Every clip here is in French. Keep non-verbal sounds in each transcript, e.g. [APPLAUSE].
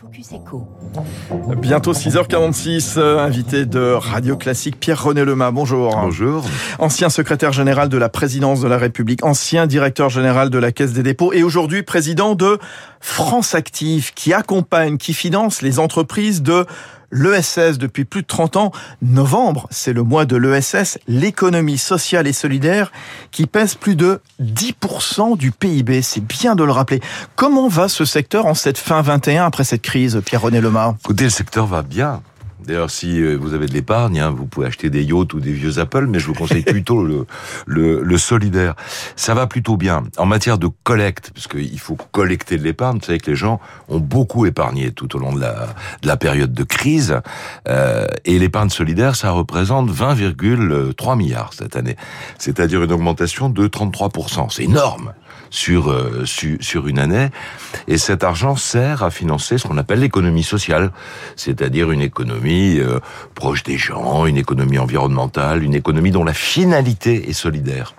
Focus Echo. Bientôt 6h46, euh, invité de Radio Classique Pierre-René Lema. Bonjour. Bonjour. Ancien secrétaire général de la présidence de la République, ancien directeur général de la Caisse des dépôts et aujourd'hui président de France Active qui accompagne, qui finance les entreprises de l'ESS depuis plus de 30 ans. Novembre, c'est le mois de l'ESS, l'économie sociale et solidaire, qui pèse plus de 10% du PIB. C'est bien de le rappeler. Comment va ce secteur en cette fin 21 après cette crise, Pierre-René Lemar Écoutez, le secteur va bien. D'ailleurs, si euh, vous avez de l'épargne, hein, vous pouvez acheter des yachts ou des vieux Apple, mais je vous conseille plutôt le, le, le, solidaire. Ça va plutôt bien. En matière de collecte, parce qu'il faut collecter de l'épargne, vous savez que les gens ont beaucoup épargné tout au long de la, de la période de crise, euh, et l'épargne solidaire, ça représente 20,3 milliards cette année. C'est-à-dire une augmentation de 33%. C'est énorme sur, euh, sur, une année. Et cet argent sert à financer ce qu'on appelle l'économie sociale, c'est-à-dire une économie euh, proche des gens, une économie environnementale, une économie dont la finalité est solidaire.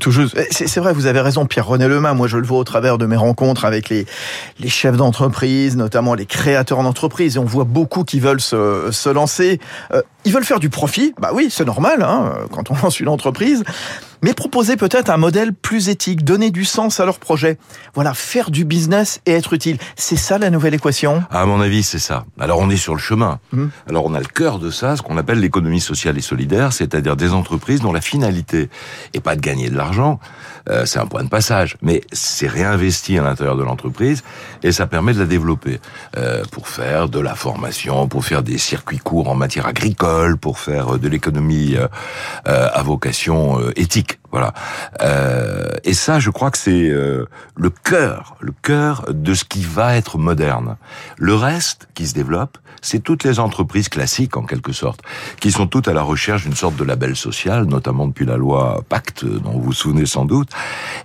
Tout juste. C'est vrai, vous avez raison, Pierre-René Lemain. Moi, je le vois au travers de mes rencontres avec les, les chefs d'entreprise, notamment les créateurs d'entreprise, et on voit beaucoup qui veulent se, se lancer. Euh, ils veulent faire du profit. Bah oui, c'est normal hein, quand on [LAUGHS] lance une entreprise mais proposer peut-être un modèle plus éthique, donner du sens à leur projet. Voilà, faire du business et être utile. C'est ça la nouvelle équation? À mon avis, c'est ça. Alors on est sur le chemin. Mmh. Alors on a le cœur de ça, ce qu'on appelle l'économie sociale et solidaire, c'est-à-dire des entreprises dont la finalité est pas de gagner de l'argent, euh, c'est un point de passage, mais c'est réinvesti à l'intérieur de l'entreprise et ça permet de la développer euh, pour faire de la formation, pour faire des circuits courts en matière agricole, pour faire de l'économie euh, à vocation éthique. Voilà. Euh, et ça, je crois que c'est euh, le cœur, le cœur de ce qui va être moderne. Le reste qui se développe, c'est toutes les entreprises classiques, en quelque sorte, qui sont toutes à la recherche d'une sorte de label social, notamment depuis la loi Pacte, dont vous vous souvenez sans doute.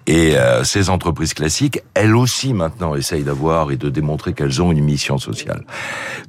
Et euh, ces entreprises classiques, elles aussi maintenant essayent d'avoir et de démontrer qu'elles ont une mission sociale.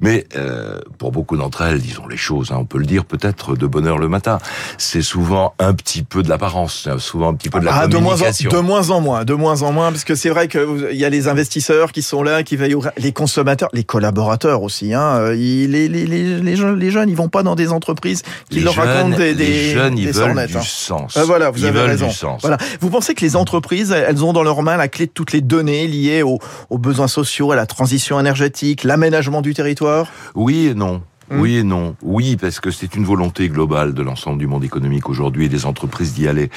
Mais euh, pour beaucoup d'entre elles, disons les choses, hein, on peut le dire peut-être de bonne heure le matin, c'est souvent un petit peu de l'apparence, souvent un petit peu de la ah, communication. De moins, en, de moins en moins, de moins en moins, parce que c'est vrai qu'il y a les investisseurs qui sont là, qui veillent aux... les consommateurs, les collaborateurs aussi. Hein, les, les, les, les, jeunes, les jeunes, ils vont pas dans des entreprises qui les leur jeunes, racontent des, des, les jeunes, des ils veulent sornettes, du hein. sens. Ah, voilà, vous ils avez raison. Voilà. Vous pensez que les entreprises, elles ont dans leurs mains la clé de toutes les données liées aux, aux besoins sociaux, à la transition énergétique, l'aménagement du territoire? Oui et non. Oui et non. Oui, parce que c'est une volonté globale de l'ensemble du monde économique aujourd'hui et des entreprises d'y aller,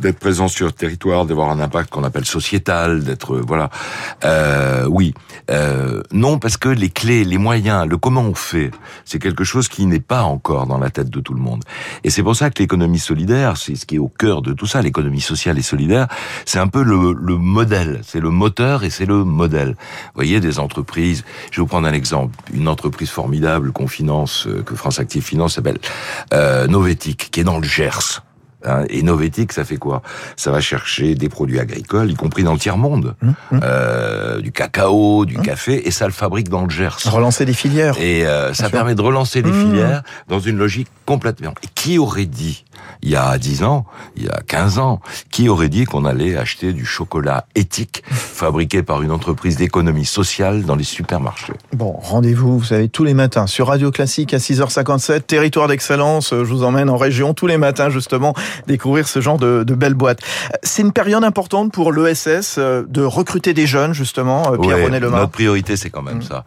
d'être présents sur le territoire, d'avoir un impact qu'on appelle sociétal, d'être voilà. Euh, oui, euh, non, parce que les clés, les moyens, le comment on fait, c'est quelque chose qui n'est pas encore dans la tête de tout le monde. Et c'est pour ça que l'économie solidaire, c'est ce qui est au cœur de tout ça, l'économie sociale et solidaire, c'est un peu le, le modèle, c'est le moteur et c'est le modèle. Vous voyez, des entreprises. Je vais vous prendre un exemple, une entreprise formidable qu'on finance que France Active Finance s'appelle euh, Novetic, qui est dans le Gers. Hein, et Novetic, ça fait quoi? Ça va chercher des produits agricoles, y compris dans le tiers-monde, mmh, mmh. euh, du cacao, du mmh. café, et ça le fabrique dans le Gers. Relancer des filières. Et euh, ça permet de relancer des filières dans une logique complètement... Et qui aurait dit, il y a 10 ans, il y a 15 ans, qui aurait dit qu'on allait acheter du chocolat éthique fabriqué par une entreprise d'économie sociale dans les supermarchés? Bon, rendez-vous, vous savez, tous les matins sur Radio Classique à 6h57, territoire d'excellence. Je vous emmène en région tous les matins, justement, découvrir ce genre de, de belles boîtes. C'est une période importante pour l'ESS de recruter des jeunes, justement, Pierre-René ouais, Lemar. Notre priorité, c'est quand même mmh. ça.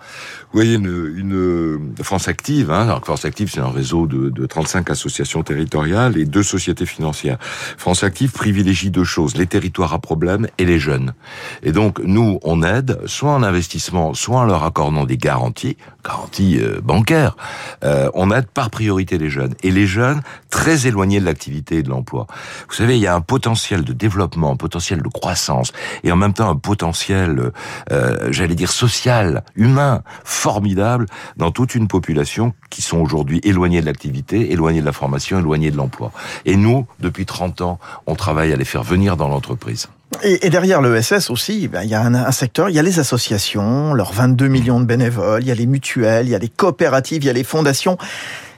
Vous voyez, une, une France Active, hein, alors France Active, c'est un réseau de, de 35 associations territoriales et deux sociétés financières. France Active privilégie deux choses, les territoires à problème et les jeunes. Et donc, nous, on aide, soit en investissement, soit en leur accordant des garanties, garanties euh, bancaires, euh, on aide par priorité les jeunes. Et les jeunes, très éloignés de l'activité l'emploi. Vous savez, il y a un potentiel de développement, un potentiel de croissance, et en même temps un potentiel, euh, j'allais dire, social, humain, formidable dans toute une population qui sont aujourd'hui éloignés de l'activité, éloignés de la formation, éloignés de l'emploi. Et nous, depuis 30 ans, on travaille à les faire venir dans l'entreprise. Et, derrière l'ESS aussi, ben, il y a un, secteur, il y a les associations, leurs 22 millions de bénévoles, il y a les mutuelles, il y a les coopératives, il y a les fondations.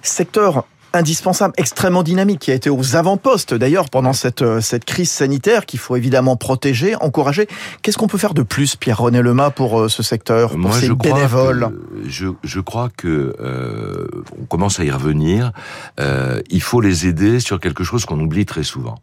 Secteur indispensable, extrêmement dynamique, qui a été aux avant-postes d'ailleurs pendant cette, euh, cette crise sanitaire qu'il faut évidemment protéger, encourager. Qu'est-ce qu'on peut faire de plus, Pierre-René Lema, pour euh, ce secteur, pour Moi, ces je bénévoles crois que, je, je, crois que euh, on commence à y revenir. Euh, il faut les aider sur quelque chose qu'on oublie très souvent,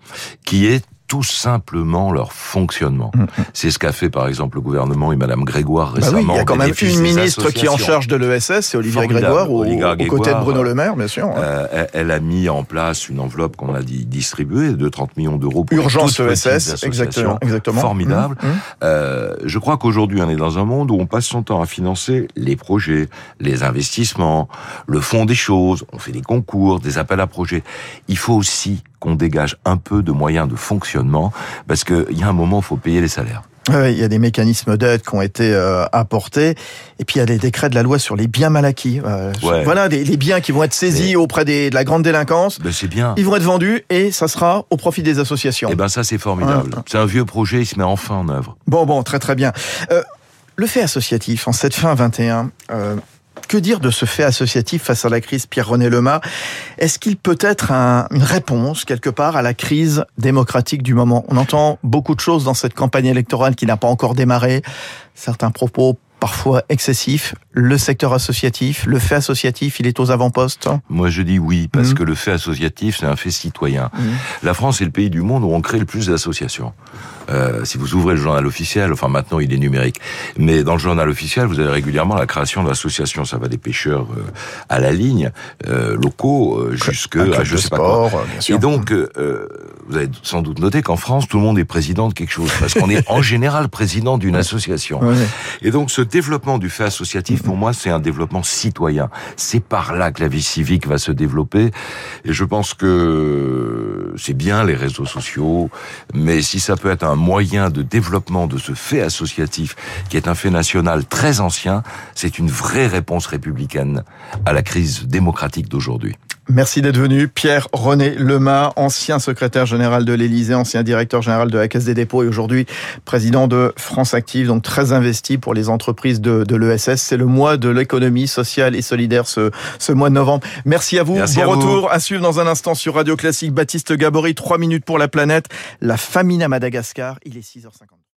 qui est tout simplement leur fonctionnement. Mmh. C'est ce qu'a fait par exemple le gouvernement et Madame Grégoire récemment. Bah oui, il y a quand même une ministre qui est en charge de l'ESS, c'est Olivier Grégoire, au, aux côtés de Bruno Le Maire, bien sûr. Euh, elle a mis en place une enveloppe qu'on a distribuée de 30 millions d'euros pour urgence ESS, exactement, exactement. Formidable. Mmh. Mmh. Euh, je crois qu'aujourd'hui on est dans un monde où on passe son temps à financer les projets, les investissements, le fond des choses. On fait des concours, des appels à projets. Il faut aussi qu'on dégage un peu de moyens de fonctionnement, parce qu'il y a un moment, il faut payer les salaires. Oui, il y a des mécanismes d'aide qui ont été euh, apportés, et puis il y a des décrets de la loi sur les biens mal acquis. Euh, ouais. Voilà, des, les biens qui vont être saisis auprès des, de la grande délinquance. Ben c'est bien. Ils vont être vendus et ça sera au profit des associations. Eh ben ça c'est formidable. Ouais. C'est un vieux projet, il se met enfin en œuvre. Bon, bon, très très bien. Euh, le fait associatif en cette fin 21. Que dire de ce fait associatif face à la crise Pierre-René Lema Est-ce qu'il peut être un, une réponse quelque part à la crise démocratique du moment? On entend beaucoup de choses dans cette campagne électorale qui n'a pas encore démarré. Certains propos parfois excessifs. Le secteur associatif, le fait associatif, il est aux avant-postes Moi, je dis oui, parce mmh. que le fait associatif, c'est un fait citoyen. Mmh. La France est le pays du monde où on crée le plus d'associations. Euh, si vous ouvrez le journal officiel, enfin maintenant il est numérique, mais dans le journal officiel, vous avez régulièrement la création d'associations. Ça va des pêcheurs euh, à la ligne, euh, locaux, jusque à je sais sport, pas quoi. Et donc, vous avez sans doute noté qu'en France, tout le monde est président de quelque chose, parce qu'on est en [LAUGHS] général président d'une association. Ouais. Et donc, ce développement du fait associatif, pour moi, c'est un développement citoyen. C'est par là que la vie civique va se développer. Et je pense que c'est bien les réseaux sociaux, mais si ça peut être un moyen de développement de ce fait associatif, qui est un fait national très ancien, c'est une vraie réponse républicaine à la crise démocratique d'aujourd'hui. Merci d'être venu. Pierre-René Lema, ancien secrétaire général de l'Élysée, ancien directeur général de la Caisse des dépôts et aujourd'hui président de France Active, donc très investi pour les entreprises de, de l'ESS. C'est le mois de l'économie sociale et solidaire ce, ce mois de novembre. Merci à vous. Merci bon à retour vous. à suivre dans un instant sur Radio Classique. Baptiste Gabory, 3 minutes pour la planète. La famine à Madagascar, il est 6h50.